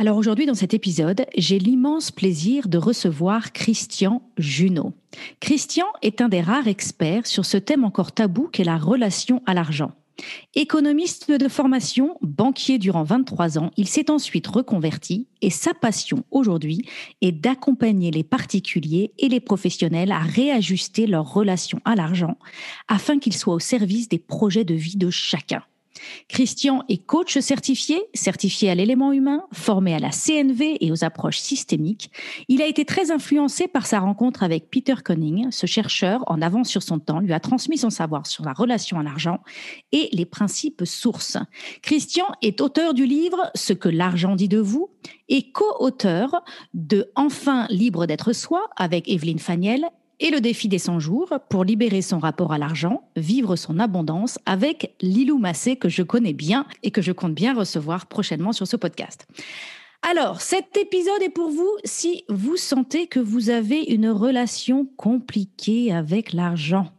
Alors aujourd'hui, dans cet épisode, j'ai l'immense plaisir de recevoir Christian Junot. Christian est un des rares experts sur ce thème encore tabou qu'est la relation à l'argent. Économiste de formation, banquier durant 23 ans, il s'est ensuite reconverti et sa passion aujourd'hui est d'accompagner les particuliers et les professionnels à réajuster leur relation à l'argent afin qu'ils soient au service des projets de vie de chacun. Christian est coach certifié, certifié à l'élément humain, formé à la CNV et aux approches systémiques. Il a été très influencé par sa rencontre avec Peter Conning. Ce chercheur, en avance sur son temps, lui a transmis son savoir sur la relation à l'argent et les principes sources. Christian est auteur du livre Ce que l'argent dit de vous et co-auteur de Enfin libre d'être soi avec Evelyne Faniel et le défi des 100 jours pour libérer son rapport à l'argent, vivre son abondance avec Lilou Massé que je connais bien et que je compte bien recevoir prochainement sur ce podcast. Alors, cet épisode est pour vous si vous sentez que vous avez une relation compliquée avec l'argent.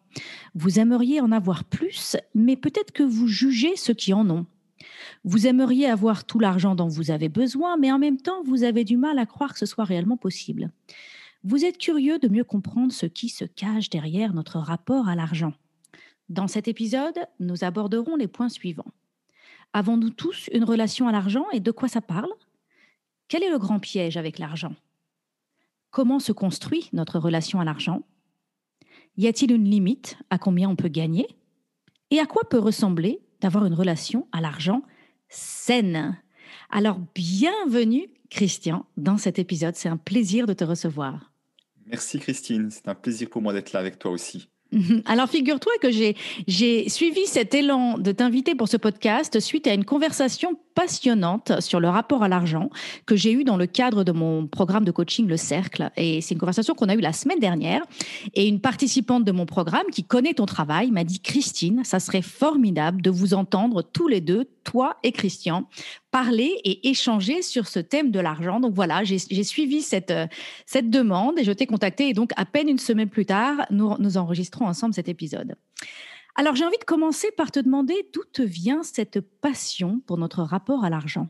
Vous aimeriez en avoir plus, mais peut-être que vous jugez ceux qui en ont. Vous aimeriez avoir tout l'argent dont vous avez besoin, mais en même temps, vous avez du mal à croire que ce soit réellement possible. Vous êtes curieux de mieux comprendre ce qui se cache derrière notre rapport à l'argent. Dans cet épisode, nous aborderons les points suivants. Avons-nous tous une relation à l'argent et de quoi ça parle? Quel est le grand piège avec l'argent? Comment se construit notre relation à l'argent? Y a-t-il une limite à combien on peut gagner? Et à quoi peut ressembler d'avoir une relation à l'argent saine? Alors bienvenue Christian dans cet épisode, c'est un plaisir de te recevoir. Merci Christine, c'est un plaisir pour moi d'être là avec toi aussi. Alors figure-toi que j'ai suivi cet élan de t'inviter pour ce podcast suite à une conversation passionnante sur le rapport à l'argent que j'ai eu dans le cadre de mon programme de coaching Le Cercle. Et c'est une conversation qu'on a eue la semaine dernière. Et une participante de mon programme qui connaît ton travail m'a dit Christine, ça serait formidable de vous entendre tous les deux, toi et Christian, parler et échanger sur ce thème de l'argent. Donc voilà, j'ai suivi cette, cette demande et je t'ai contacté. Et donc, à peine une semaine plus tard, nous, nous enregistrons ensemble cet épisode. Alors, j'ai envie de commencer par te demander d'où te vient cette passion pour notre rapport à l'argent?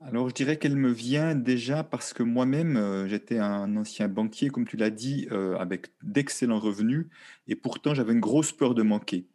Alors, je dirais qu'elle me vient déjà parce que moi-même, euh, j'étais un ancien banquier, comme tu l'as dit, euh, avec d'excellents revenus, et pourtant j'avais une grosse peur de manquer.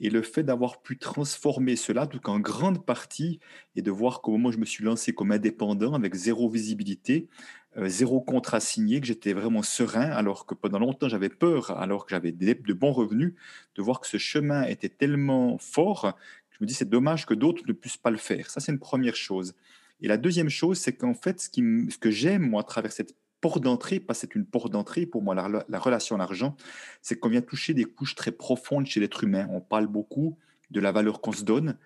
Et le fait d'avoir pu transformer cela, tout en grande partie, et de voir qu'au moment où je me suis lancé comme indépendant, avec zéro visibilité, euh, zéro contrat signé, que j'étais vraiment serein, alors que pendant longtemps j'avais peur, alors que j'avais de bons revenus, de voir que ce chemin était tellement fort, je me dis c'est dommage que d'autres ne puissent pas le faire. Ça, c'est une première chose. Et la deuxième chose, c'est qu'en fait, ce, ce que j'aime, moi, à travers cette porte d'entrée, parce que c'est une porte d'entrée pour moi, la, relation à l'argent, c'est qu'on vient toucher des couches très profondes chez l'être humain. On parle beaucoup de la valeur qu'on se donne,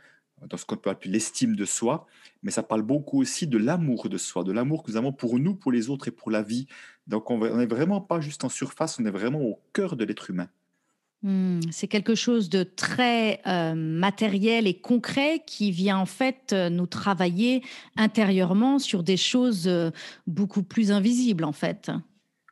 dans ce qu'on peut appeler l'estime de soi, mais ça parle beaucoup aussi de l'amour de soi, de l'amour que nous avons pour nous, pour les autres et pour la vie. Donc on n'est vraiment pas juste en surface, on est vraiment au cœur de l'être humain. Hmm, c'est quelque chose de très euh, matériel et concret qui vient en fait euh, nous travailler intérieurement sur des choses euh, beaucoup plus invisibles en fait.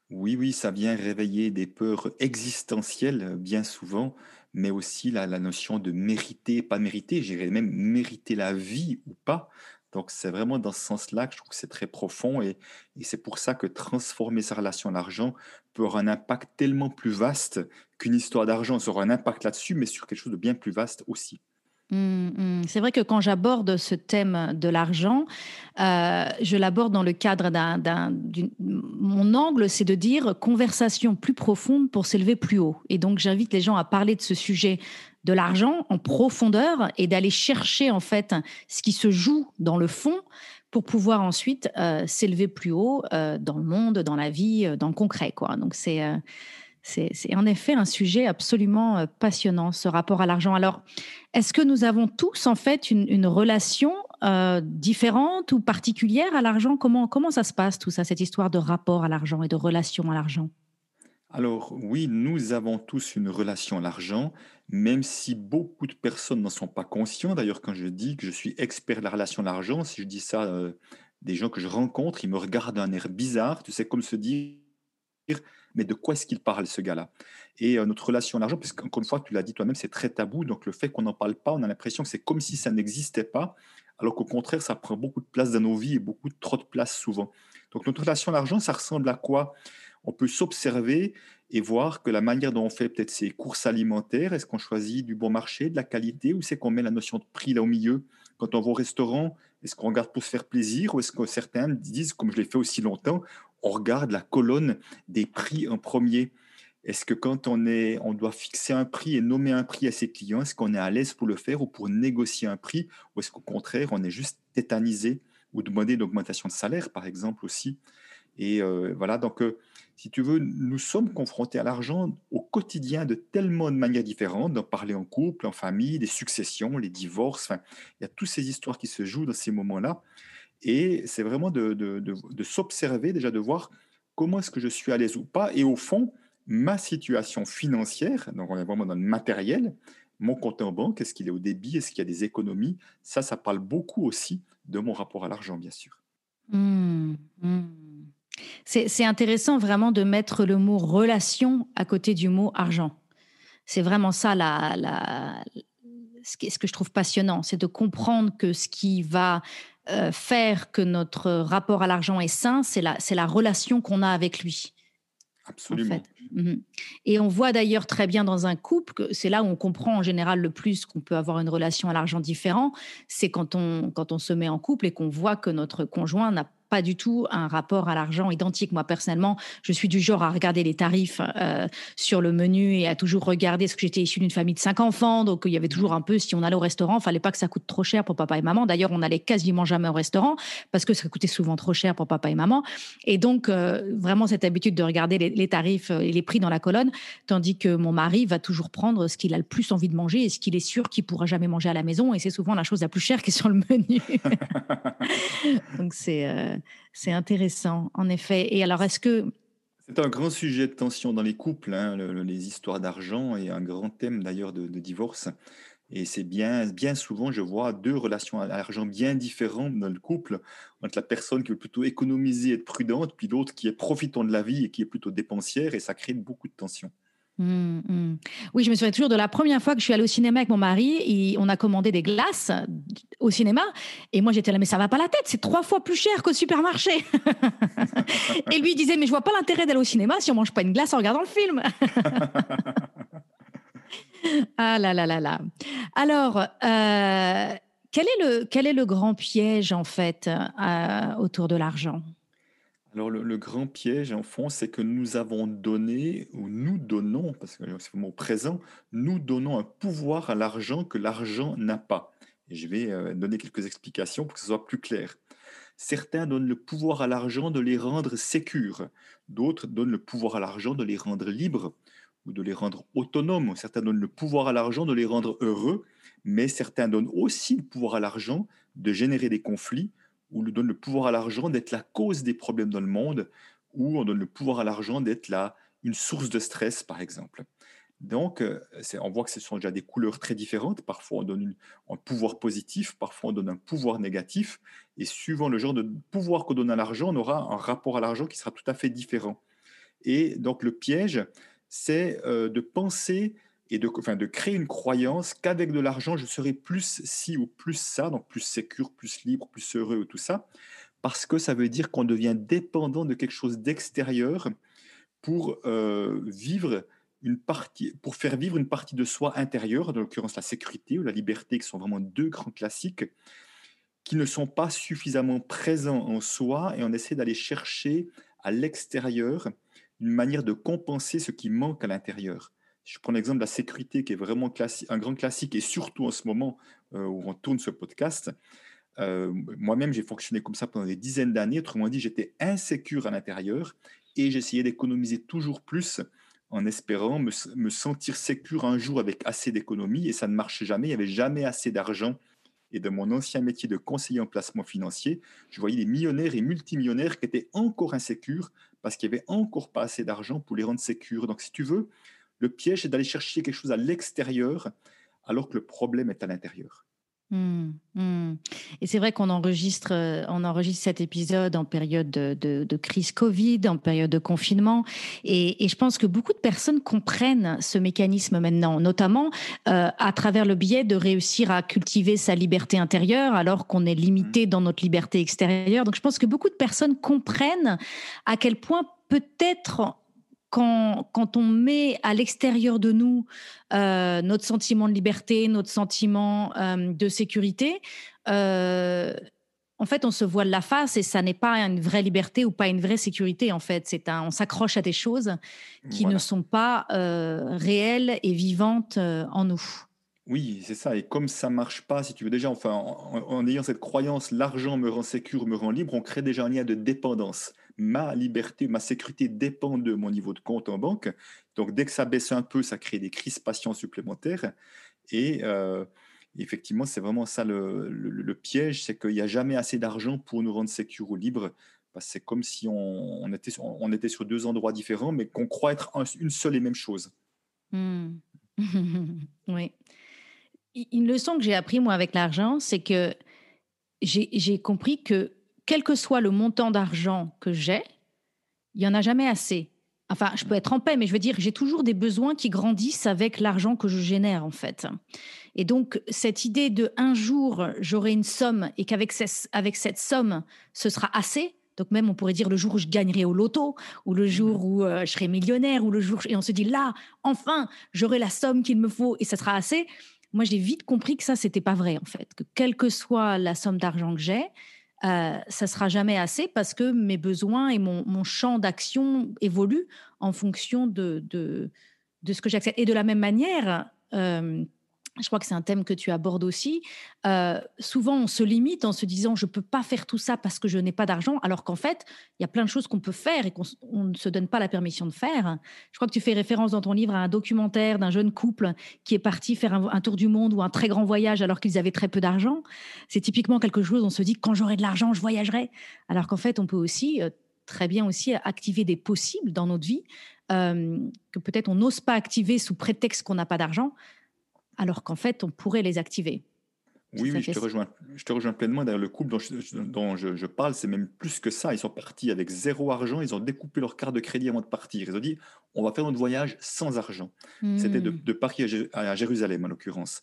Oui, oui, ça vient réveiller des peurs existentielles bien souvent, mais aussi la, notion de mériter, pas mériter, j'irais même mériter la vie ou pas. Donc, c'est vraiment dans ce sens-là que je trouve que c'est très profond et, c'est pour ça que transformer sa relation à l'argent peut avoir un impact tellement plus vaste qu'une histoire d'argent. Ça aura un impact là-dessus, mais sur quelque chose de bien plus vaste aussi. Mmh, mmh. C'est vrai que quand j'aborde ce thème de l'argent, euh, je l'aborde dans le cadre d'un... Mon angle, c'est de dire conversation plus profonde pour s'élever plus haut. Et donc, j'invite les gens à parler de ce sujet de l'argent en profondeur et d'aller chercher en fait ce qui se joue dans le fond pour pouvoir ensuite euh, s'élever plus haut euh, dans le monde, dans la vie, euh, dans le concret. Quoi. Donc c'est en effet un sujet absolument passionnant, ce rapport à l'argent. Alors, est-ce que nous avons tous en fait une, relation euh, différente ou particulière à l'argent? Comment, comment ça se passe tout ça, cette histoire de rapport à l'argent et de relation à l'argent? Alors oui, nous avons tous une relation à l'argent, même si beaucoup de personnes n'en sont pas conscients. D'ailleurs, quand je dis que je suis expert de la relation à l'argent, si je dis ça, euh, des gens que je rencontre, ils me regardent d'un air bizarre, tu sais, comme se dire mais de quoi est-ce qu'il parle, ce gars-là? Et euh, notre relation à l'argent, parce qu'encore une fois, tu l'as dit toi-même, c'est très tabou. Donc le fait qu'on n'en parle pas, on a l'impression que c'est comme si ça n'existait pas, alors qu'au contraire, ça prend beaucoup de place dans nos vies et beaucoup trop de place souvent. Donc notre relation à l'argent, ça ressemble à quoi? On peut s'observer et voir que la manière dont on fait peut-être ses courses alimentaires, est-ce qu'on choisit du bon marché, de la qualité, ou c'est qu'on met la notion de prix là au milieu? Quand on va au restaurant, est-ce qu'on regarde pour se faire plaisir, ou est-ce que certains disent, comme je l'ai fait aussi longtemps, on regarde la colonne des prix en premier? Est-ce que quand on, est, on doit fixer un prix et nommer un prix à ses clients, est-ce qu'on est à l'aise pour le faire ou pour négocier un prix Ou est-ce qu'au contraire, on est juste tétanisé ou demander une augmentation de salaire, par exemple, aussi? Et euh, voilà, donc, euh, si tu veux, nous sommes confrontés à l'argent au quotidien de tellement de manières différentes, d'en parler en couple, en famille, des successions, les divorces, enfin, il y a toutes ces histoires qui se jouent dans ces moments-là. Et c'est vraiment de, s'observer, déjà de voir comment est-ce que je suis à l'aise ou pas. Et au fond, ma situation financière, donc on est vraiment dans le matériel, mon compte en banque, est-ce qu'il est au débit, est-ce qu'il y a des économies? Ça, ça parle beaucoup aussi de mon rapport à l'argent, bien sûr. Mmh, mmh. C'est intéressant vraiment de mettre le mot relation à côté du mot argent. C'est vraiment ça la, ce que je trouve passionnant, c'est de comprendre que ce qui va euh, faire que notre rapport à l'argent est sain, c'est la, la relation qu'on a avec lui. Absolument. Mhm. Et on voit d'ailleurs très bien dans un couple que c'est là où on comprend en général le plus qu'on peut avoir une relation à l'argent différent, c'est quand on, quand on se met en couple et qu'on voit que notre conjoint n'a pas du tout un rapport à l'argent identique. Moi, personnellement, je suis du genre à regarder les tarifs euh, sur le menu et à toujours regarder, ce que j'étais issu d'une famille de cinq enfants, donc il y avait toujours un peu, si on allait au restaurant, il fallait pas que ça coûte trop cher pour papa et maman. D'ailleurs, on allait quasiment jamais au restaurant parce que ça coûtait souvent trop cher pour papa et maman. Et donc, euh, vraiment cette habitude de regarder les, tarifs et les prix dans la colonne, tandis que mon mari va toujours prendre ce qu'il a le plus envie de manger et ce qu'il est sûr qu'il pourra jamais manger à la maison. Et c'est souvent la chose la plus chère qui est sur le menu. donc, c'est... Euh, c'est intéressant, en effet. Et alors, est-ce que... C'est un grand sujet de tension dans les couples, hein, les histoires d'argent, et un grand thème d'ailleurs de, divorce. Et c'est bien, bien souvent, je vois deux relations à l'argent bien différentes dans le couple, entre la personne qui veut plutôt économiser, être prudente, puis l'autre qui est profitant de la vie et qui est plutôt dépensière, et ça crée beaucoup de tension. Mmh, mmh. Oui, je me souviens toujours de la première fois que je suis allée au cinéma avec mon mari et on a commandé des glaces au cinéma et moi j'étais là mais ça va pas la tête, c'est trois fois plus cher qu'au supermarché. et lui il disait mais je vois pas l'intérêt d'aller au cinéma si on mange pas une glace en regardant le film. ah là là là là. Alors euh, quel est le quel est le grand piège en fait euh, autour de l'argent? Alors le, grand piège, en fond, c'est que nous avons donné, ou nous donnons, parce que c'est le mot présent, nous donnons un pouvoir à l'argent que l'argent n'a pas. Et je vais euh, donner quelques explications pour que ce soit plus clair. Certains donnent le pouvoir à l'argent de les rendre sécures. D'autres donnent le pouvoir à l'argent de les rendre libres ou de les rendre autonomes. Certains donnent le pouvoir à l'argent de les rendre heureux, mais certains donnent aussi le pouvoir à l'argent de générer des conflits où on donne le pouvoir à l'argent d'être la cause des problèmes dans le monde, ou on donne le pouvoir à l'argent d'être une source de stress, par exemple. Donc, euh, on voit que ce sont déjà des couleurs très différentes. Parfois, on donne un pouvoir positif, parfois, on donne un pouvoir négatif. Et suivant le genre de pouvoir qu'on donne à l'argent, on aura un rapport à l'argent qui sera tout à fait différent. Et donc, le piège, c'est euh, de penser et de, de créer une croyance qu'avec de l'argent, je serai plus ci ou plus ça, donc plus sécure, plus libre, plus heureux, ou tout ça, parce que ça veut dire qu'on devient dépendant de quelque chose d'extérieur pour euh, vivre une partie, pour faire vivre une partie de soi intérieure, en l'occurrence la sécurité ou la liberté, qui sont vraiment deux grands classiques, qui ne sont pas suffisamment présents en soi, et on essaie d'aller chercher à l'extérieur une manière de compenser ce qui manque à l'intérieur. Je prends l'exemple de la sécurité, qui est vraiment un grand classique, et surtout en ce moment euh, où on tourne ce podcast. Euh, moi-même, j'ai fonctionné comme ça pendant des dizaines d'années. Autrement dit, j'étais insécure à l'intérieur et j'essayais d'économiser toujours plus en espérant me, sentir sécure un jour avec assez d'économies et ça ne marchait jamais. Il n'y avait jamais assez d'argent et de mon ancien métier de conseiller en placement financier, je voyais des millionnaires et multimillionnaires qui étaient encore insécures parce qu'il n'y avait encore pas assez d'argent pour les rendre sécures. Donc, si tu veux, le piège, c'est d'aller chercher quelque chose à l'extérieur alors que le problème est à l'intérieur. Mmh, mmh. Et c'est vrai qu'on enregistre, euh, on enregistre cet épisode en période de, crise Covid, en période de confinement, et, je pense que beaucoup de personnes comprennent ce mécanisme maintenant, notamment euh, à travers le biais de réussir à cultiver sa liberté intérieure alors qu'on est limité mmh. dans notre liberté extérieure. Donc je pense que beaucoup de personnes comprennent à quel point peut-être quand, on met à l'extérieur de nous euh, notre sentiment de liberté, notre sentiment euh, de sécurité, euh, en fait, on se voile la face et ça n'est pas une vraie liberté ou pas une vraie sécurité. En fait, c'est un, on s'accroche à des choses qui ne sont pas réelles et vivantes en nous. Oui, c'est ça. Et comme ça marche pas, si tu veux déjà, enfin, en, ayant cette croyance, l'argent me rend sécure, me rend libre, on crée déjà un lien de dépendance ma liberté, ma sécurité dépend de mon niveau de compte en banque. Donc, dès que ça baisse un peu, ça crée des crispations supplémentaires. Et euh, effectivement, c'est vraiment ça le, piège, c'est qu'il n'y a jamais assez d'argent pour nous rendre sécures ou libres. C'est comme si on, était, sur deux endroits différents, mais qu'on croit être une seule et même chose. Hmm. oui. Une leçon que j'ai appris, moi, avec l'argent, c'est que j'ai compris que quel que soit le montant d'argent que j'ai, il n'y en a jamais assez. Enfin, je peux être en paix, mais je veux dire, j'ai toujours des besoins qui grandissent avec l'argent que je génère, en fait. Et donc, cette idée de un jour, j'aurai une somme et qu'avec avec cette somme, ce sera assez. Donc, même, on pourrait dire le jour où je gagnerai au loto, ou le jour où euh, je serai millionnaire, ou le jour. Et on se dit là, enfin, j'aurai la somme qu'il me faut et ça sera assez. Moi, j'ai vite compris que ça, c'était pas vrai, en fait. Que quelle que soit la somme d'argent que j'ai, euh, ça sera jamais assez parce que mes besoins et mon, champ d'action évoluent en fonction de, ce que j'accepte. Et de la même manière, euh, je crois que c'est un thème que tu abordes aussi. Euh, souvent, on se limite en se disant je ne peux pas faire tout ça parce que je n'ai pas d'argent, alors qu'en fait, il y a plein de choses qu'on peut faire et qu'on ne se donne pas la permission de faire. Je crois que tu fais référence dans ton livre à un documentaire d'un jeune couple qui est parti faire un, tour du monde ou un très grand voyage alors qu'ils avaient très peu d'argent. C'est typiquement quelque chose, on se dit quand j'aurai de l'argent, je voyagerai. Alors qu'en fait, on peut aussi euh, très bien aussi activer des possibles dans notre vie euh, que peut-être on n'ose pas activer sous prétexte qu'on n'a pas d'argent alors qu'en fait, on pourrait les activer. Oui, oui, je te, rejoins, je te rejoins pleinement. D'ailleurs, le couple dont, je, parle, c'est même plus que ça. Ils sont partis avec zéro argent. Ils ont découpé leur carte de crédit avant de partir. Ils ont dit on va faire notre voyage sans argent. C'était de, hmm. Paris à, Jérusalem, en l'occurrence.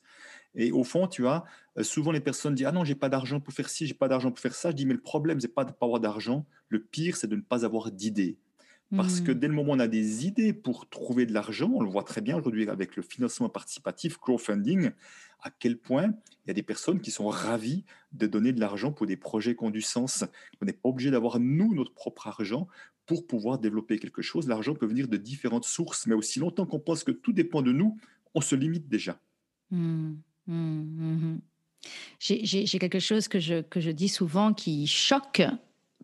Et au fond, tu vois, euh, souvent les personnes disent Ah non, j'ai pas d'argent pour faire ci, j'ai pas d'argent pour faire ça. Je dis Mais le problème, c'est pas de pas avoir d'argent. Le pire, c'est de ne pas avoir d'idées. Parce que mmh. dès le moment où on a des idées pour trouver de l'argent, on le voit très bien aujourd'hui avec le financement participatif, crowdfunding, à quel point il y a des personnes qui sont ravies de donner de l'argent pour des projets qui ont du sens. On n'est pas obligé d'avoir, nous, notre propre argent pour pouvoir développer quelque chose. L'argent peut venir de différentes sources, mais aussi longtemps qu'on pense que tout dépend de nous, on se limite déjà. Mmh. Mmh. J'ai quelque chose que je, que je dis souvent qui choque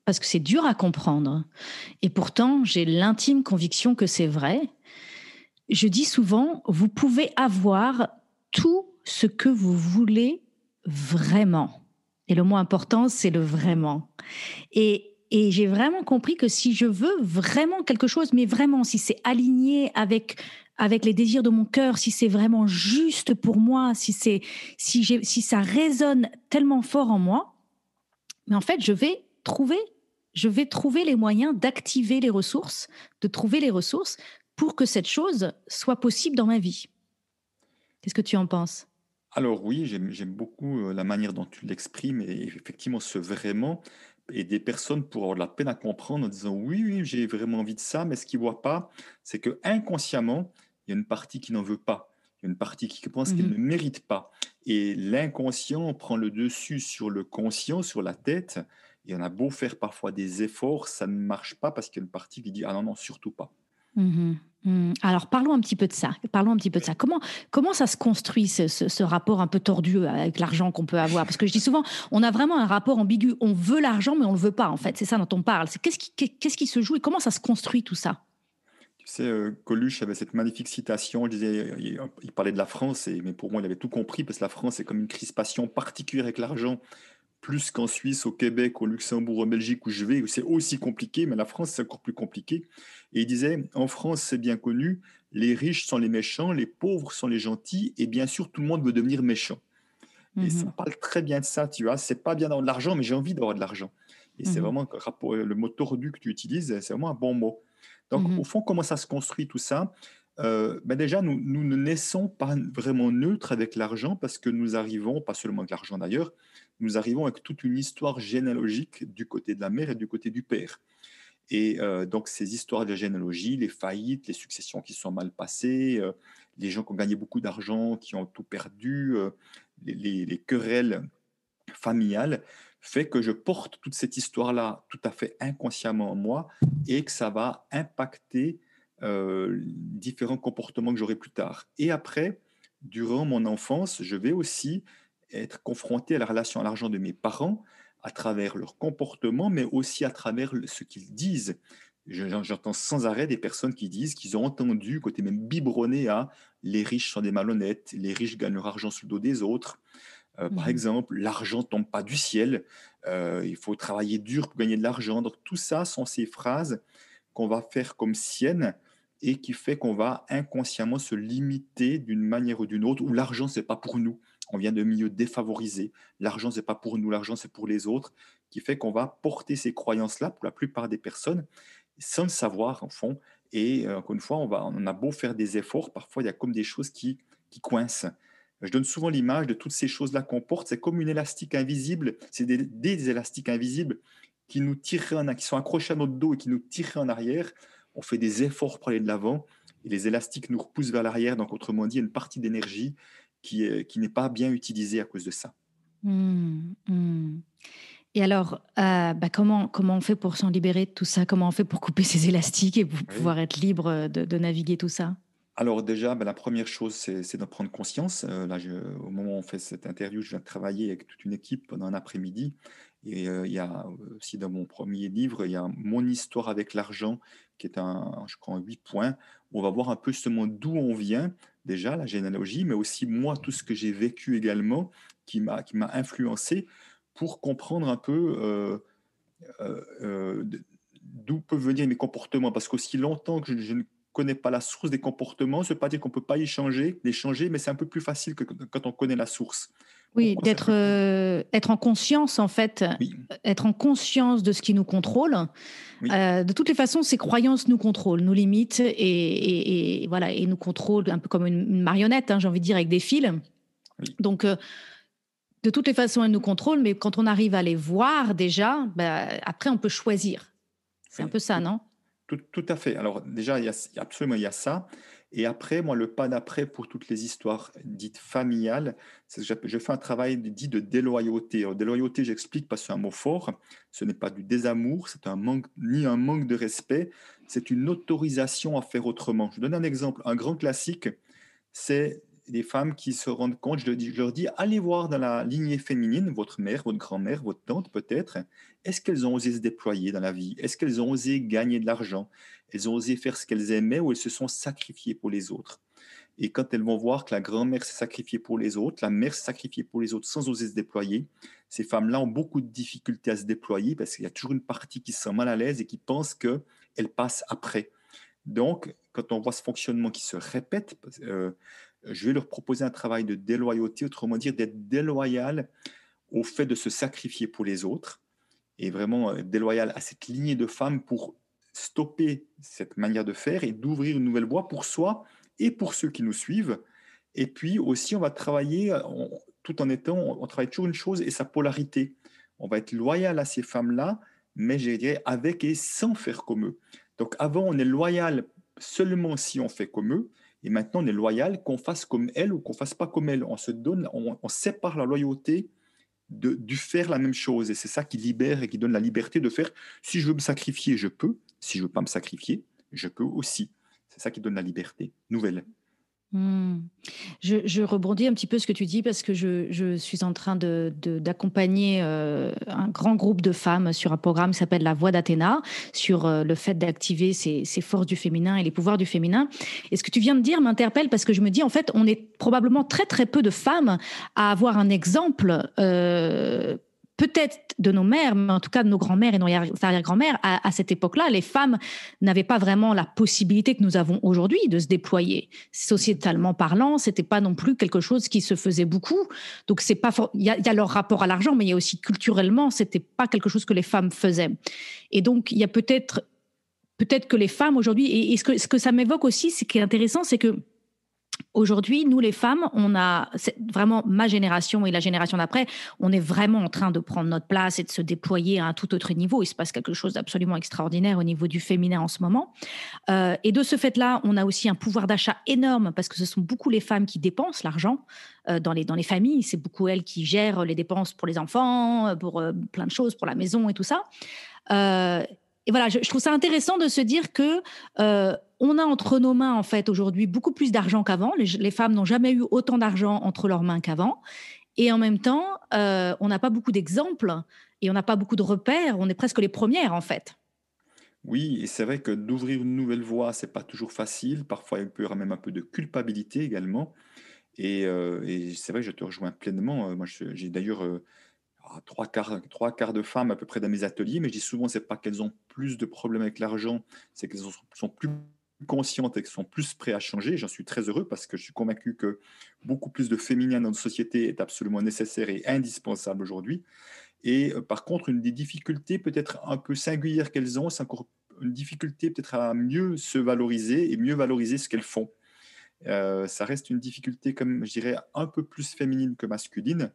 parce que c'est dur à comprendre. Et pourtant, j'ai l'intime conviction que c'est vrai. Je dis souvent, vous pouvez avoir tout ce que vous voulez vraiment. Et le mot important, c'est le vraiment. Et, j'ai vraiment compris que si je veux vraiment quelque chose, mais vraiment, si c'est aligné avec avec les désirs de mon cœur, si c'est vraiment juste pour moi, si c'est si si ça résonne tellement fort en moi, mais en fait, je vais trouver je vais trouver les moyens d'activer les ressources, de trouver les ressources pour que cette chose soit possible dans ma vie. Qu'est-ce que tu en penses? Alors oui, j'aime beaucoup euh, la manière dont tu l'exprimes et effectivement ce vraiment. Et des personnes pour avoir de la peine à comprendre en disant oui, oui, j'ai vraiment envie de ça, mais ce qu'ils ne voient pas, c'est que inconsciemment, il y a une partie qui n'en veut pas. Il y a une partie qui pense qu'elle mmh ne mérite pas. Et l'inconscient prend le dessus sur le conscient, sur la tête, et on a beau faire parfois des efforts, ça ne marche pas parce qu'il y a une partie qui dit ah non non surtout pas. Mmh mmh. Alors parlons un petit peu de ça. Parlons un petit peu de ça. Comment comment ça se construit ce, rapport un peu tordu avec l'argent qu'on peut avoir? Parce que je dis souvent, on a vraiment un rapport ambigu. On veut l'argent, mais on le veut pas. En fait, c'est ça dont on parle. C'est qu'est-ce qui qu'est-ce qui se joue et comment ça se construit tout ça? Tu sais, euh, Coluche avait cette magnifique citation, il, parlait de la France, et, mais pour moi, il avait tout compris, parce que la France est comme une crispation particulière avec l'argent, plus qu'en Suisse, au Québec, au Luxembourg, en Belgique, où je vais, où c'est aussi compliqué, mais la France, c'est encore plus compliqué. Et il disait, en France, c'est bien connu, les riches sont les méchants, les pauvres sont les gentils, et bien sûr, tout le monde veut devenir méchant. Et ça mhm. parle très bien de ça, tu vois. C'est pas bien d'avoir de l'argent, mais j'ai envie d'avoir de l'argent. Et c'est mhm. vraiment le mot tordu que tu utilises, c'est vraiment un bon mot. Donc, mhm. au fond, comment ça se construit tout ça? Euh, ben Déjà, nous, nous, ne naissons pas vraiment neutres avec l'argent parce que nous arrivons, pas seulement avec l'argent d'ailleurs, nous arrivons avec toute une histoire généalogique du côté de la mère et du côté du père. Et euh, donc, ces histoires de généalogie, les faillites, les successions qui sont mal passées, euh, les gens qui ont gagné beaucoup d'argent, qui ont tout perdu, les, les, querelles familiales, fait que je porte toute cette histoire-là tout à fait inconsciemment en moi et que ça va impacter euh, différents comportements que j'aurai plus tard. Et après, durant mon enfance, je vais aussi être confronté à la relation à l'argent de mes parents à travers leur comportement, mais aussi à travers ce qu'ils disent. J'entends sans arrêt des personnes qui disent qu'ils ont entendu, côté même biberonné à les riches sont des malhonnêtes, les riches gagnent leur argent sous le dos des autres. Euh, par mmh exemple, l'argent tombe pas du ciel, euh, il faut travailler dur pour gagner de l'argent. Donc tout ça sont ces phrases qu'on va faire comme siennes et qui fait qu'on va inconsciemment se limiter d'une manière ou d'une autre, où l'argent c'est pas pour nous. On vient de milieux défavorisés. L'argent c'est pas pour nous, l'argent c'est pour les autres, qui fait qu'on va porter ces croyances-là pour la plupart des personnes sans le savoir en fond. Et euh, encore une fois, on, va, on a beau faire des efforts, parfois il y a comme des choses qui, qui coincent. Je donne souvent l'image de toutes ces choses-là qu'on porte. C'est comme une élastique invisible. C'est des, élastiques invisibles qui nous tirent, qui sont accrochés à notre dos et qui nous tirent en arrière. On fait des efforts pour aller de l'avant et les élastiques nous repoussent vers l'arrière. Donc, autrement dit, une partie d'énergie qui, qui n'est pas bien utilisée à cause de ça. Mmh, mmh. Et alors, euh, bah, comment, comment on fait pour s'en libérer de tout ça? Comment on fait pour couper ces élastiques et pour pouvoir être libre de naviguer tout ça? Alors déjà, ben, la première chose, c'est d'en prendre conscience. Euh, là, au moment où on fait cette interview, je viens de travailler avec toute une équipe pendant un après-midi. Et euh, il y a aussi dans mon premier livre, il y a mon histoire avec l'argent, qui est un, je crois, huit points. on va voir un peu justement d'où on vient, déjà, la généalogie, mais aussi moi, tout ce que j'ai vécu également, qui m'a influencé, pour comprendre un peu euh, d'où peuvent venir mes comportements. Parce qu'aussi longtemps que je, ne connaît pas la source des comportements, ce ne pas dire qu'on ne peut pas y changer, les changer, mais c'est un peu plus facile que quand on connaît la source. Oui, d'être euh, être en conscience en fait, être en conscience de ce qui nous contrôle. Euh, de toutes les façons, ces croyances nous contrôlent, nous limitent et, voilà et nous contrôlent un peu comme une, marionnette, hein, j'ai envie de dire avec des fils. Donc euh, de toutes les façons, elles nous contrôlent, mais quand on arrive à les voir déjà, bah, après on peut choisir. C'est un peu ça, non? Tout, à fait. Alors déjà, il y, a, absolument il y a ça. Et après, moi, le pas d'après pour toutes les histoires dites familiales, c'est que je fais un travail dit de déloyauté. Alors, déloyauté, j'explique parce que c'est un mot fort. Ce n'est pas du désamour, c'est un manque, ni un manque de respect, c'est une autorisation à faire autrement. Je donne un exemple. Un grand classique, c'est des femmes qui se rendent compte, je leur, dis, allez voir dans la lignée féminine, votre mère, votre grand-mère, votre tante peut-être, est-ce qu'elles ont osé se déployer dans la vie? Est-ce qu'elles ont osé gagner de l'argent? Elles ont osé faire ce qu'elles aimaient ou elles se sont sacrifiées pour les autres? Et quand elles vont voir que la grand-mère s'est sacrifiée pour les autres, la mère s'est sacrifiée pour les autres sans oser se déployer, ces femmes-là ont beaucoup de difficultés à se déployer parce qu'il y a toujours une partie qui se sent mal à l'aise et qui pense qu'elle passe après. Donc, quand on voit ce fonctionnement qui se répète, euh, je vais leur proposer un travail de déloyauté, autrement dire d'être déloyal au fait de se sacrifier pour les autres et vraiment euh, déloyal à cette lignée de femmes pour stopper cette manière de faire et d'ouvrir une nouvelle voie pour soi et pour ceux qui nous suivent. Et puis aussi, on va travailler euh, tout en étant, on travaille toujours une chose et sa polarité. On va être loyal à ces femmes-là, mais je dirais avec et sans faire comme eux. Donc avant, on est loyal seulement si on fait comme eux, et maintenant, on est loyal qu'on fasse comme elle ou qu'on fasse pas comme elle. On se donne, on, sépare la loyauté de, du faire la même chose. Et c'est ça qui libère et qui donne la liberté de faire. Si je veux me sacrifier, je peux. Si je veux pas me sacrifier, je peux aussi. C'est ça qui donne la liberté nouvelle. Mmh. Je, rebondis un petit peu ce que tu dis parce que je, suis en train d'accompagner euh, un grand groupe de femmes sur un programme qui s'appelle La Voix d'Athéna, sur euh, le fait d'activer ces, forces du féminin et les pouvoirs du féminin. Et ce que tu viens de dire m'interpelle parce que je me dis, en fait, on est probablement très très peu de femmes à avoir un exemple euh, peut-être de nos mères, mais en tout cas de nos grands-mères et nos arrière-grand-mères, à, cette époque-là, les femmes n'avaient pas vraiment la possibilité que nous avons aujourd'hui de se déployer. Sociétalement parlant, c'était pas non plus quelque chose qui se faisait beaucoup. Donc c'est pas, il y, a leur rapport à l'argent, mais il y a aussi culturellement, c'était pas quelque chose que les femmes faisaient. Et donc il y a peut-être, peut-être que les femmes aujourd'hui, et, ce que ça m'évoque aussi, ce qui est intéressant, c'est que Aujourd'hui, nous les femmes, on a vraiment ma génération et la génération d'après, on est vraiment en train de prendre notre place et de se déployer à un tout autre niveau. Il se passe quelque chose d'absolument extraordinaire au niveau du féminin en ce moment. Euh, et de ce fait-là, on a aussi un pouvoir d'achat énorme parce que ce sont beaucoup les femmes qui dépensent l'argent euh, dans, les, dans les familles. C'est beaucoup elles qui gèrent les dépenses pour les enfants, pour euh, plein de choses, pour la maison et tout ça. et voilà, je, trouve ça intéressant de se dire que on a entre nos mains, en fait, aujourd'hui, beaucoup plus d'argent qu'avant. Les, femmes n'ont jamais eu autant d'argent entre leurs mains qu'avant. Et en même temps, euh, on n'a pas beaucoup d'exemples et on n'a pas beaucoup de repères. On est presque les premières, en fait. Oui, et c'est vrai que d'ouvrir une nouvelle voie, c'est pas toujours facile. Parfois, il peut y avoir même un peu de culpabilité également. Et, euh, c'est vrai que je te rejoins pleinement. Euh, moi, j'ai d'ailleurs ah, trois, quarts, trois quarts de femmes à peu près dans mes ateliers, mais je dis souvent, c'est pas qu'elles ont plus de problèmes avec l'argent, c'est qu'elles sont plus conscientes et qui sont plus prêts à changer. J'en suis très heureux parce que je suis convaincu que beaucoup plus de féminin dans notre société est absolument nécessaire et indispensable aujourd'hui. Et euh, par contre, une des difficultés peut-être un peu singulières qu'elles ont, c'est encore une difficulté peut-être à mieux se valoriser et mieux valoriser ce qu'elles font. Euh, ça reste une difficulté, comme je dirais, un peu plus féminine que masculine,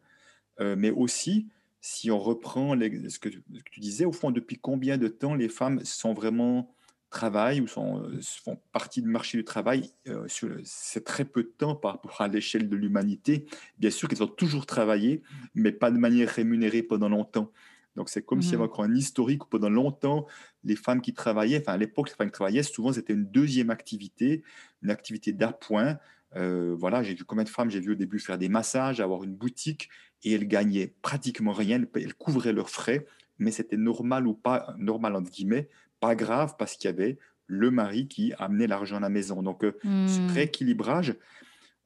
euh, mais aussi si on reprend ce, que, tu disais, au fond, depuis combien de temps les femmes sont vraiment travaillent ou sont, euh, font partie du marché du travail, euh, c'est très peu de temps par rapport à l'échelle de l'humanité. Bien sûr qu'elles ont toujours travaillé, mais pas de manière rémunérée pendant longtemps. Donc c'est comme s'il y avait mmh encore un historique où pendant longtemps, les femmes qui travaillaient, enfin à l'époque, les femmes qui travaillaient, souvent c'était une deuxième activité, une activité d'appoint. Euh, voilà, j'ai vu combien de femmes j'ai vu au début faire des massages, avoir une boutique, et elles gagnaient pratiquement rien, elles couvraient leurs frais, mais c'était normal ou pas normal entre guillemets pas grave parce qu'il y avait le mari qui amenait l'argent à la maison. Donc, euh, ce hmm. rééquilibrage,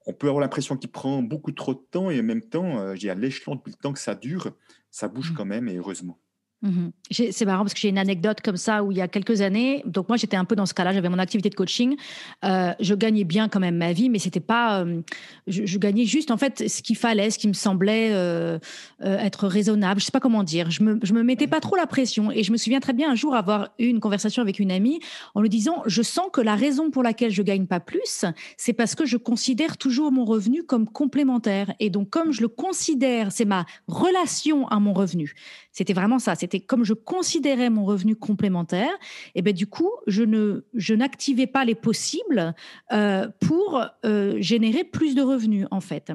on peut avoir l'impression qu'il prend beaucoup trop de temps et en même temps, euh, j'ai à l'échelon depuis le temps que ça dure, ça bouge hmm. quand même et heureusement. Mhm. C'est marrant parce que j'ai une anecdote comme ça où il y a quelques années, donc moi j'étais un peu dans ce cas-là, j'avais mon activité de coaching, euh, je gagnais bien quand même ma vie, mais c'était pas, euh, je, gagnais juste en fait ce qu'il fallait, ce qui me semblait euh, être raisonnable, je sais pas comment dire, je me, je me mettais pas trop la pression et je me souviens très bien un jour avoir eu une conversation avec une amie en lui disant, je sens que la raison pour laquelle je gagne pas plus, c'est parce que je considère toujours mon revenu comme complémentaire. Et donc comme je le considère, c'est ma relation à mon revenu, c'était vraiment ça, c'était comme je considérais mon revenu complémentaire, et ben du coup, je ne je n'activais pas les possibles euh, pour euh, générer plus de revenus en fait.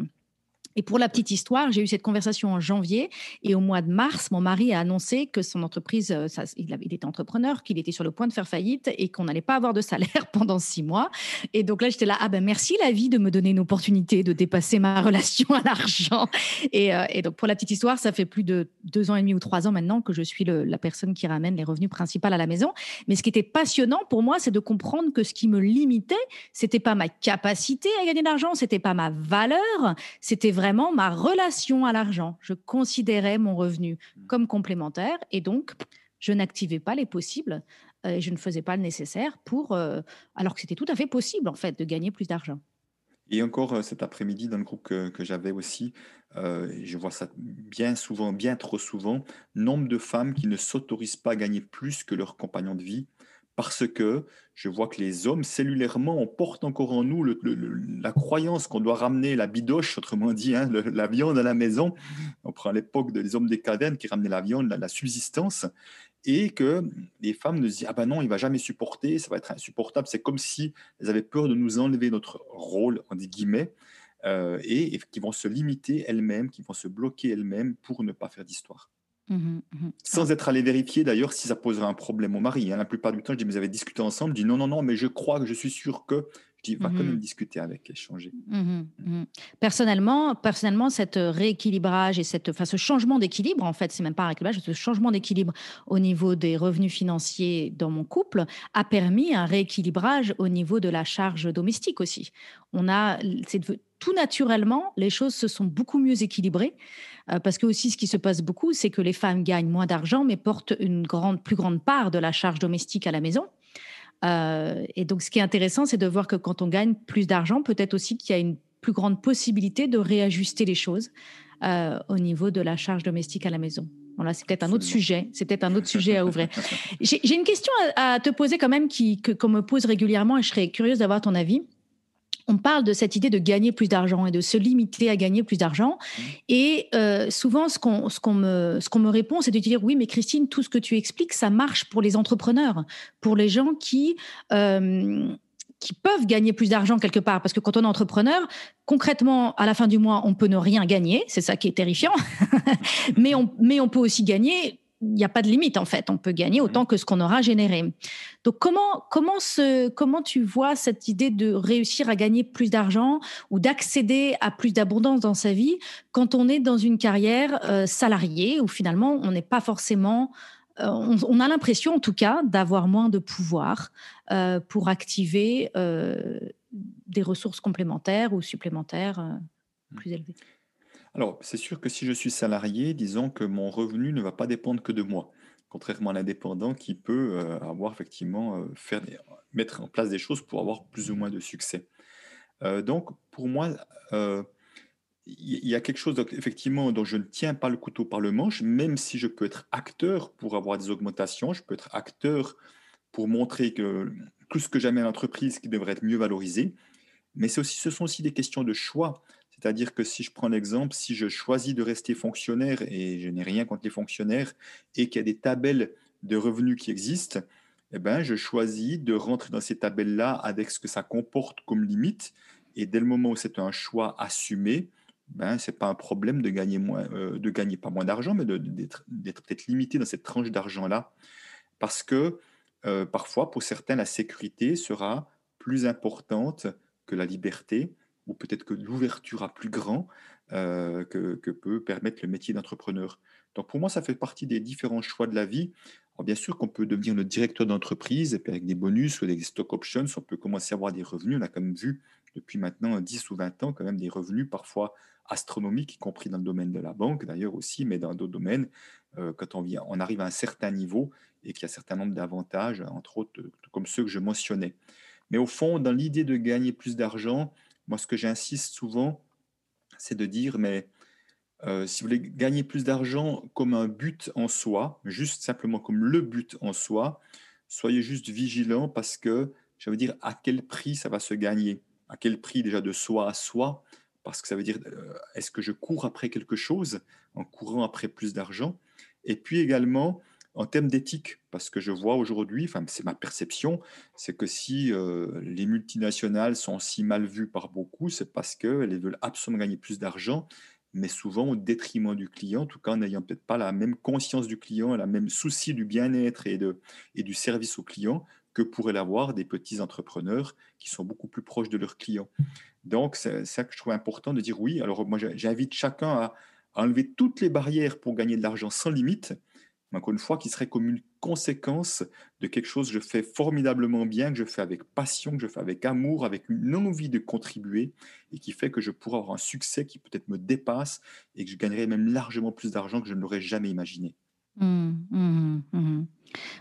Et pour la petite histoire, j'ai eu cette conversation en janvier et au mois de mars, mon mari a annoncé que son entreprise, euh, il, était entrepreneur, qu'il était sur le point de faire faillite et qu'on n'allait pas avoir de salaire pendant six mois. Et donc là, j'étais là, ah ben merci la vie de me donner une opportunité de dépasser ma relation à l'argent. Et, euh, et, donc pour la petite histoire, ça fait plus de deux ans et demi ou trois ans maintenant que je suis la personne qui ramène les revenus principaux à la maison. Mais ce qui était passionnant pour moi, c'est de comprendre que ce qui me limitait, c'était pas ma capacité à gagner de l'argent, c'était pas ma valeur, c'était vraiment ma relation à l'argent. Je considérais mon revenu mmh. comme complémentaire et donc je n'activais pas les possibles euh, et je ne faisais pas le nécessaire pour, euh, alors que c'était tout à fait possible en fait de gagner plus d'argent. Et encore euh, cet après-midi, dans le groupe que, j'avais aussi, je vois ça bien souvent, bien trop souvent, nombre de femmes qui ne s'autorisent pas à gagner plus que leur compagnon de vie parce que je vois que les hommes, cellulairement, on porte encore en nous la croyance qu'on doit ramener la bidoche, autrement dit, hein, la viande à la maison. On prend l'époque des hommes des cavernes qui ramenaient la viande, la, subsistance, et que les femmes nous disent Ah ben non, il va jamais supporter, ça va être insupportable. C'est comme si elles avaient peur de nous enlever notre rôle, en guillemets, euh, et, et qui vont se limiter elles-mêmes, qui vont se bloquer elles-mêmes pour ne pas faire d'histoire. Mmh mmh Sans être allé vérifier d'ailleurs si ça poserait un problème au mari. Hein. La plupart du temps, je dis, mais vous avez discuté ensemble. Je dis, non, non, non, mais je crois que je suis sûr que tu vas quand même discuter avec, échanger. Mmh mmh personnellement, personnellement, cette rééquilibrage et cette, enfin, ce changement d'équilibre, en fait, c'est même pas un rééquilibrage, ce changement d'équilibre au niveau des revenus financiers dans mon couple a permis un rééquilibrage au niveau de la charge domestique aussi. On a, c'est tout naturellement, les choses se sont beaucoup mieux équilibrées euh, parce que aussi ce qui se passe beaucoup, c'est que les femmes gagnent moins d'argent mais portent une grande, plus grande part de la charge domestique à la maison. Euh, et donc, ce qui est intéressant, c'est de voir que quand on gagne plus d'argent, peut-être aussi qu'il y a une plus grande possibilité de réajuster les choses euh, au niveau de la charge domestique à la maison. Voilà, c'est peut-être un autre sujet. C'est peut-être un autre sujet à ouvrir. J'ai une question à, te poser quand même qui qu'on me pose régulièrement et je serais curieuse d'avoir ton avis on parle de cette idée de gagner plus d'argent et de se limiter à gagner plus d'argent. Mmh. Et euh, souvent, ce qu'on me, me répond, c'est de dire oui, mais Christine, tout ce que tu expliques, ça marche pour les entrepreneurs, pour les gens qui, euh, qui peuvent gagner plus d'argent quelque part. Parce que quand on est entrepreneur, concrètement, à la fin du mois, on peut ne rien gagner. C'est ça qui est terrifiant. mais, on, mais on peut aussi gagner il n'y a pas de limite en fait. On peut gagner autant que ce qu'on aura généré. Donc comment comment comment tu vois cette idée de réussir à gagner plus d'argent ou d'accéder à plus d'abondance dans sa vie quand on est dans une carrière euh, salariée où finalement on n'est pas forcément euh, on, a l'impression en tout cas d'avoir moins de pouvoir euh, pour activer des ressources complémentaires ou supplémentaires mmh. plus élevées? Alors, c'est sûr que si je suis salarié, disons que mon revenu ne va pas dépendre que de moi, contrairement à l'indépendant qui peut euh, avoir effectivement euh, faire mettre en place des choses pour avoir plus ou moins de succès. Euh, donc, pour moi, il y, a quelque chose effectivement dont je ne tiens pas le couteau par le manche, même si je peux être acteur pour avoir des augmentations, je peux être acteur pour montrer que plus que jamais l'entreprise qui devrait être mieux valorisée. Mais aussi, ce sont aussi des questions de choix. C'est-à-dire que si je prends l'exemple, si je choisis de rester fonctionnaire, et je n'ai rien contre les fonctionnaires, et qu'il y a des tabelles de revenus qui existent, eh ben, je choisis de rentrer dans ces tabelles-là avec ce que ça comporte comme limite. Et dès le moment où c'est un choix assumé, ben, ce n'est pas un problème de gagner, moins, euh, de gagner pas moins d'argent, mais d'être peut-être limité dans cette tranche d'argent-là. Parce que euh, parfois, pour certains, la sécurité sera plus importante que la liberté ou peut-être que l'ouverture à plus grand euh, que, peut permettre le métier d'entrepreneur. Donc pour moi, ça fait partie des différents choix de la vie. Alors bien sûr qu'on peut devenir le directeur d'entreprise avec des bonus ou des stock options, on peut commencer à avoir des revenus. On a quand même vu depuis maintenant 10 ou 20 ans quand même des revenus parfois astronomiques, y compris dans le domaine de la banque d'ailleurs aussi, mais dans d'autres domaines, euh, quand on, vient, on arrive à un certain niveau et qu'il y a un certain nombre d'avantages, entre autres comme ceux que je mentionnais. Mais au fond, dans l'idée de gagner plus d'argent, moi, ce que j'insiste souvent, c'est de dire, mais euh, si vous voulez gagner plus d'argent comme un but en soi, juste simplement comme le but en soi, soyez juste vigilant parce que, je veux dire, à quel prix ça va se gagner. À quel prix déjà de soi à soi Parce que ça veut dire, euh, est-ce que je cours après quelque chose en courant après plus d'argent? Et puis également, en termes d'éthique, parce que je vois aujourd'hui, enfin c'est ma perception, c'est que si euh, les multinationales sont si mal vues par beaucoup, c'est parce qu'elles veulent absolument gagner plus d'argent, mais souvent au détriment du client, en tout cas en n'ayant peut-être pas la même conscience du client, la même souci du bien-être et, et du service au client que pourraient l'avoir des petits entrepreneurs qui sont beaucoup plus proches de leurs clients. Donc c'est ça que je trouve important de dire oui. Alors moi j'invite chacun à enlever toutes les barrières pour gagner de l'argent sans limite encore une fois, qui serait comme une conséquence de quelque chose que je fais formidablement bien, que je fais avec passion, que je fais avec amour, avec une envie de contribuer, et qui fait que je pourrais avoir un succès qui peut-être me dépasse et que je gagnerais même largement plus d'argent que je ne l'aurais jamais imaginé. Mmh, mmh, mmh.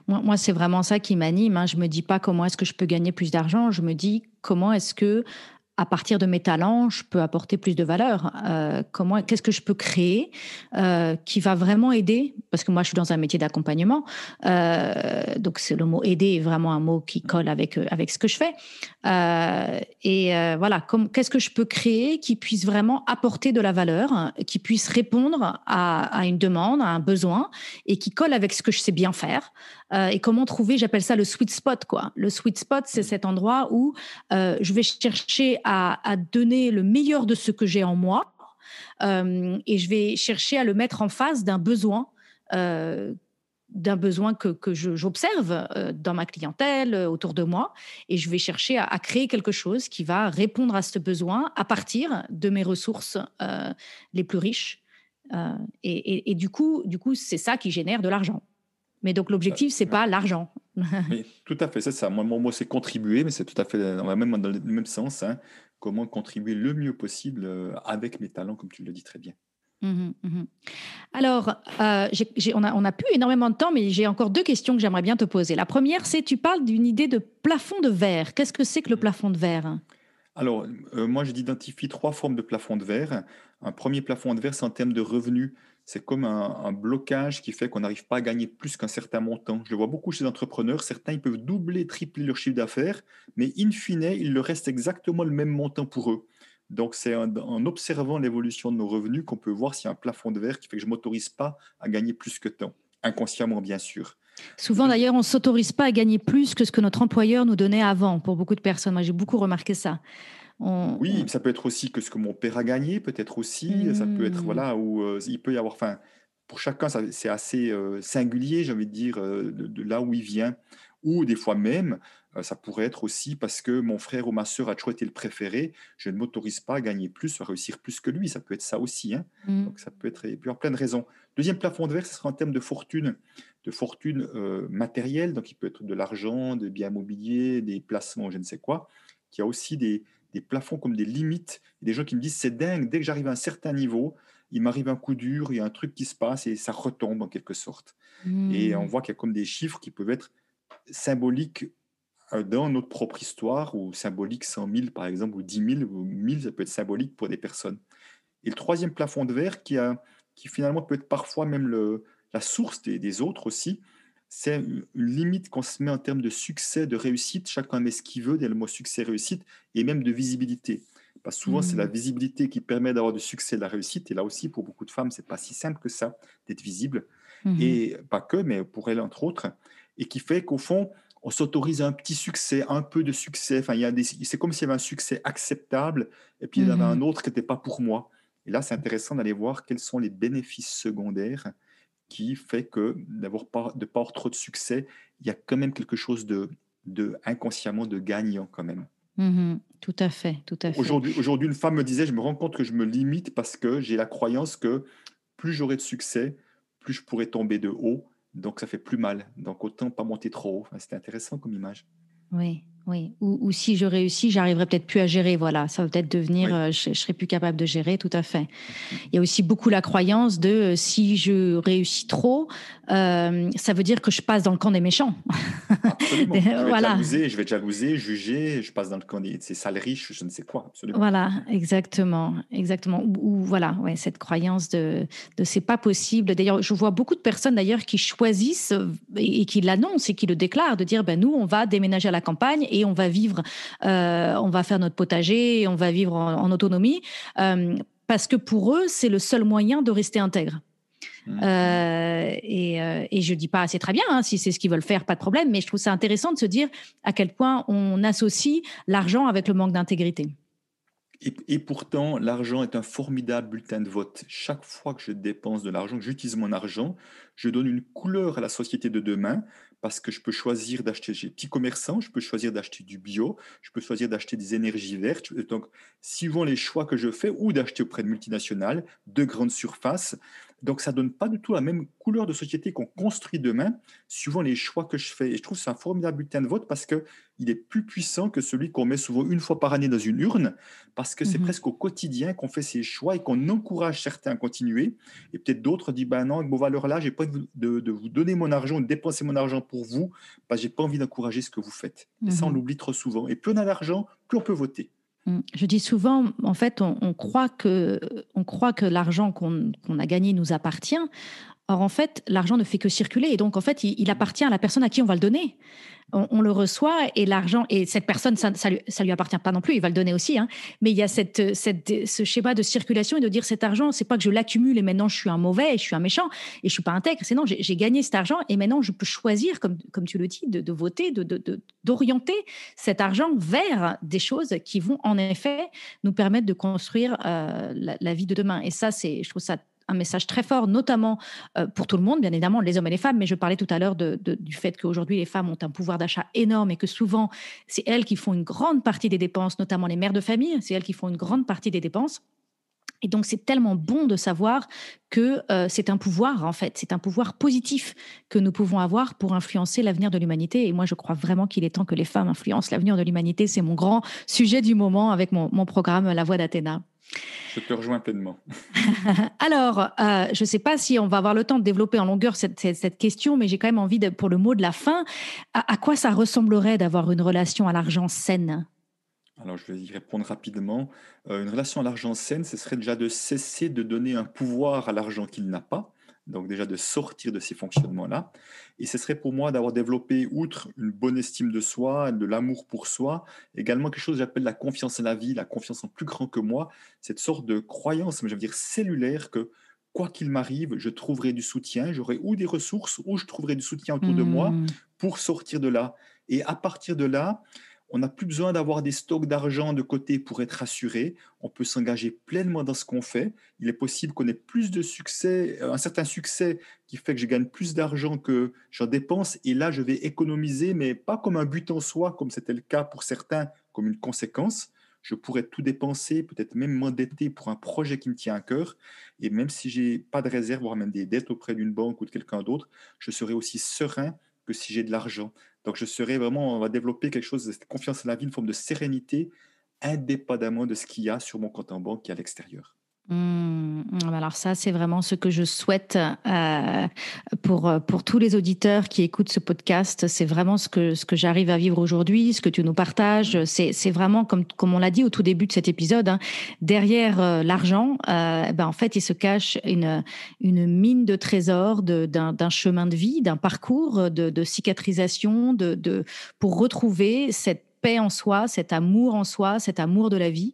Moi, c'est vraiment ça qui m'anime. Hein. Je me dis pas comment est-ce que je peux gagner plus d'argent. Je me dis comment est-ce que à partir de mes talents, je peux apporter plus de valeur. Euh, comment, qu'est-ce que je peux créer euh, qui va vraiment aider? Parce que moi, je suis dans un métier d'accompagnement, euh, donc c'est le mot aider est vraiment un mot qui colle avec avec ce que je fais. et voilà, qu'est-ce que je peux créer qui puisse vraiment apporter de la valeur, qui puisse répondre à, à une demande, à un besoin, et qui colle avec ce que je sais bien faire? Et comment trouver, j'appelle ça le sweet spot, quoi. Le sweet spot, c'est cet endroit où je vais chercher à, donner le meilleur de ce que j'ai en moi euh, et je vais chercher à le mettre en face d'un besoin euh, d'un besoin que, que j'observe euh, dans ma clientèle, euh, autour de moi, et je vais chercher à, créer quelque chose qui va répondre à ce besoin à partir de mes ressources euh, les plus riches. Et, et, du coup, du coup, c'est ça qui génère de l'argent. Mais donc l'objectif, c'est pas l'argent. tout à fait, c'est ça. Moi, mon mot, c'est contribuer, mais c'est tout à fait, on va même dans le même sens. Hein. comment contribuer le mieux possible avec mes talents, comme tu le dis très bien. Mmh mmh Alors, euh, on n'a a plus énormément de temps, mais j'ai encore deux questions que j'aimerais bien te poser. La première, c'est tu parles d'une idée de plafond de verre. Qu'est-ce que c'est que le mmh. plafond de verre? Alors, euh, moi, j'identifie trois formes de plafond de verre. Un premier plafond de verre, c'est en termes de revenus. C'est comme un, blocage qui fait qu'on n'arrive pas à gagner plus qu'un certain montant. Je le vois beaucoup chez les entrepreneurs. Certains, ils peuvent doubler, tripler leur chiffre d'affaires, mais in fine, il leur reste exactement le même montant pour eux. Donc, c'est en, observant l'évolution de nos revenus qu'on peut voir s'il y a un plafond de verre qui fait que je ne m'autorise pas à gagner plus que tant, inconsciemment bien sûr. Souvent d'ailleurs, on ne s'autorise pas à gagner plus que ce que notre employeur nous donnait avant, pour beaucoup de personnes. Moi, j'ai beaucoup remarqué ça. Oui, ça peut être aussi que ce que mon père a gagné, peut-être aussi. Ça peut être, mmh. voilà, où euh, il peut y avoir, enfin, pour chacun, c'est assez euh, singulier, j'ai envie de dire, euh, de, là où il vient. Ou des fois même, ça pourrait être aussi parce que mon frère ou ma sœur a toujours été le préféré, je ne m'autorise pas à gagner plus, à réussir plus que lui. Ça peut être ça aussi. Hein. Mmh. Donc ça peut être, il y plein de raisons. Deuxième plafond de verre, ce sera en termes de fortune, de fortune euh, matérielle. Donc il peut être de l'argent, des biens immobiliers, des placements, je ne sais quoi. Qui a aussi des, des plafonds comme des limites. des gens qui me disent c'est dingue, dès que j'arrive à un certain niveau, il m'arrive un coup dur, il y a un truc qui se passe et ça retombe en quelque sorte. Et on mmh. voit qu'il y a comme des chiffres qui peuvent être symboliques euh, dans notre propre histoire, ou symbolique 100 000 par exemple, ou 10 000, ou 1000, ça peut être symbolique pour des personnes. Et le troisième plafond de verre, qui, a, qui finalement peut être parfois même le, la source des, autres aussi, c'est une limite qu'on se met en termes de succès, de réussite. Chacun met ce qu'il veut, dès le mot succès, réussite, et même de visibilité. Parce que souvent, c'est la mmh. visibilité qui permet d'avoir du succès, de la réussite. Et là aussi, pour beaucoup de femmes, c'est pas si simple que ça d'être visible. Mmh et pas que, mais pour elles, entre autres. Et qui fait qu'au fond, on s'autorise un petit succès, un peu de succès. Enfin, il y a des, c'est comme s'il y avait un succès acceptable et puis il y en avait un mhm. autre qui n'était pas pour moi. Et là, c'est intéressant d'aller voir quels sont les bénéfices secondaires qui fait que d'avoir pas, de pas avoir trop de succès, il y a quand même quelque chose de, de inconsciemment de gagnant quand même. Mhm. tout à fait, tout à fait. Aujourd'hui, aujourd'hui, une femme me disait, je me rends compte que je me limite parce que j'ai la croyance que plus j'aurai de succès, plus je pourrais tomber de haut donc ça fait plus mal. Donc autant pas monter trop haut. C'était intéressant comme image. Oui, oui. Ou, si je réussis, j'arriverai peut-être plus à gérer. Voilà, ça va peut-être devenir, euh, je, serai plus capable de gérer, tout à fait. Il y a aussi beaucoup la croyance de euh, si je réussis trop, euh, ça veut dire que je passe dans le camp des méchants. Absolument. je, vais voilà. jalouser, je vais jalouser, juger, je passe dans le camp des sales riches, je ne sais quoi. Absolument. Voilà, exactement, exactement. Ou, voilà, ouais, cette croyance de, de c'est pas possible. D'ailleurs, je vois beaucoup de personnes d'ailleurs qui choisissent et, qui l'annoncent et qui le déclarent de dire ben nous on va déménager à la campagne et on va vivre, euh, on va faire notre potager, on va vivre en, autonomie euh, parce que pour eux c'est le seul moyen de rester intègre. Mmh. Euh, et, euh, et, je dis pas, c'est très bien, hein, si c'est ce qu'ils veulent faire, pas de problème, mais je trouve ça intéressant de se dire à quel point on associe l'argent avec le manque d'intégrité. Et, pourtant, l'argent est un formidable bulletin de vote. Chaque fois que je dépense de l'argent, que j'utilise mon argent, je donne une couleur à la société de demain parce que je peux choisir d'acheter, j'ai petit commerçant, je peux choisir d'acheter du bio, je peux choisir d'acheter des énergies vertes. Donc, suivant les choix que je fais, ou d'acheter auprès de multinationales, de grandes surfaces, donc, ça donne pas du tout la même couleur de société qu'on construit demain, suivant les choix que je fais. Et je trouve que c'est un formidable bulletin de vote parce qu'il est plus puissant que celui qu'on met souvent une fois par année dans une urne, parce que c'est mhm. presque au quotidien qu'on fait ces choix et qu'on encourage certains à continuer. Et peut-être d'autres disent, ben non, avec vos valeurs-là, j'ai pas envie de, de, vous donner mon argent, de dépenser mon argent pour vous, parce que j'ai pas envie d'encourager ce que vous faites. Et ça, on mhm. l'oublie trop souvent. Et plus on a d'argent, plus on peut voter. Mm. Je dis souvent, en fait, on, croit que, on croit que l'argent qu'on a gagné nous appartient. Or, en fait, l'argent ne fait que circuler. Et donc, en fait, il, appartient à la personne à qui on va le donner on, le reçoit et l'argent, et cette personne, ça, ça, lui, appartient pas non plus, il va le donner aussi, hein. mais il y a cette, ce schéma de circulation et de dire cet argent, c'est pas que je l'accumule et maintenant je suis un mauvais, je suis un méchant et je suis pas intègre, c'est non, j'ai gagné cet argent et maintenant je peux choisir, comme, comme tu le dis, de, de voter, d'orienter de, cet argent vers des choses qui vont en effet nous permettre de construire euh, la, la, vie de demain. Et ça, c'est, je trouve ça un message très fort, notamment euh, pour tout le monde, bien évidemment, les hommes et les femmes, mais je parlais tout à l'heure du fait qu'aujourd'hui, les femmes ont un pouvoir d'achat énorme et que souvent, c'est elles qui font une grande partie des dépenses, notamment les mères de famille, c'est elles qui font une grande partie des dépenses. Et donc, c'est tellement bon de savoir que euh, c'est un pouvoir, en fait, c'est un pouvoir positif que nous pouvons avoir pour influencer l'avenir de l'humanité. Et moi, je crois vraiment qu'il est temps que les femmes influencent l'avenir de l'humanité. C'est mon grand sujet du moment avec mon, programme La Voix d'Athéna. Je te rejoins pleinement. Alors, euh, je ne sais pas si on va avoir le temps de développer en longueur cette, cette, question, mais j'ai quand même envie, de, pour le mot de la fin, à quoi ça ressemblerait d'avoir une relation à l'argent saine? Alors, je vais y répondre rapidement. Euh, une relation à l'argent saine, ce serait déjà de cesser de donner un pouvoir à l'argent qu'il n'a pas, donc déjà de sortir de ces fonctionnements-là. Et ce serait pour moi d'avoir développé, outre une bonne estime de soi, de l'amour pour soi, également quelque chose que j'appelle la confiance en la vie, la confiance en plus grand que moi, cette sorte de croyance, mais je veux dire cellulaire, que quoi qu'il m'arrive, je trouverai du soutien, j'aurai ou des ressources, ou je trouverai du soutien autour de moi mmh. pour sortir de là. Et à partir de là, on n'a plus besoin d'avoir des stocks d'argent de côté pour être assuré. On peut s'engager pleinement dans ce qu'on fait. Il est possible qu'on ait plus de succès, euh, un certain succès qui fait que je gagne plus d'argent que j'en dépense. Et là, je vais économiser, mais pas comme un but en soi, comme c'était le cas pour certains, comme une conséquence. Je pourrais tout dépenser, peut-être même m'endetter pour un projet qui me tient à cœur. Et même si j'ai pas de réserve, voire même des dettes auprès d'une banque ou de quelqu'un d'autre, je serai aussi serein que si j'ai de l'argent. Donc, je serais vraiment, on va développer quelque chose de cette confiance en la vie, une forme de sérénité, indépendamment de ce qu'il y a sur mon compte en banque est à l'extérieur. Mmh, mmh, alors ça, c'est vraiment ce que je souhaite euh, pour, pour tous les auditeurs qui écoutent ce podcast. C'est vraiment ce que, ce que j'arrive à vivre aujourd'hui, ce que tu nous partages. C'est, c'est vraiment, comme, comme on l'a dit au tout début de cet épisode, hein, derrière euh, l'argent, euh, ben, en fait, il se cache une, une mine de trésors de, d'un, d'un chemin de vie, d'un parcours de, de cicatrisation, de, de, pour retrouver cette paix en soi, cet amour en soi, cet amour de la vie.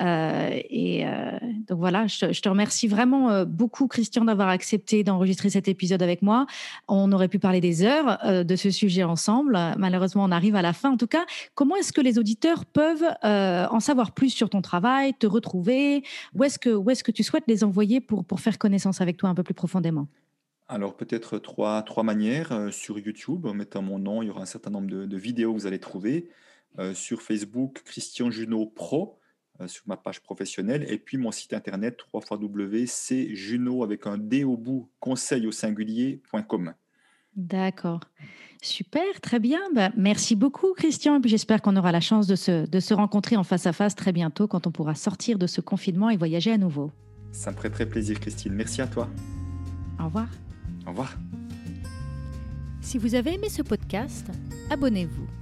Euh, et euh, donc voilà, je, te remercie vraiment euh, beaucoup, Christian, d'avoir accepté d'enregistrer cet épisode avec moi. On aurait pu parler des heures de ce sujet ensemble. Malheureusement, on arrive à la fin. En tout cas, comment est-ce que les auditeurs peuvent en savoir plus sur ton travail, te retrouver? Où est-ce que, est-ce que tu souhaites les envoyer pour, pour faire connaissance avec toi un peu plus profondément? Alors peut-être trois, trois manières. sur YouTube, en mettant mon nom, il y aura un certain nombre de vidéos que vous allez trouver. Euh, sur Facebook Christian Junot Pro euh, sur ma page professionnelle et puis mon site internet www.cjuno avec un D au bout conseil au singulier.com. D'accord. Super, très bien. Bah, merci beaucoup, Christian. Et puis j'espère qu'on aura la chance de se, de se rencontrer en face à face très bientôt quand on pourra sortir de ce confinement et voyager à nouveau. Ça me ferait très plaisir, Christine. Merci à toi. Au revoir. Au revoir. Si vous avez aimé ce podcast, abonnez-vous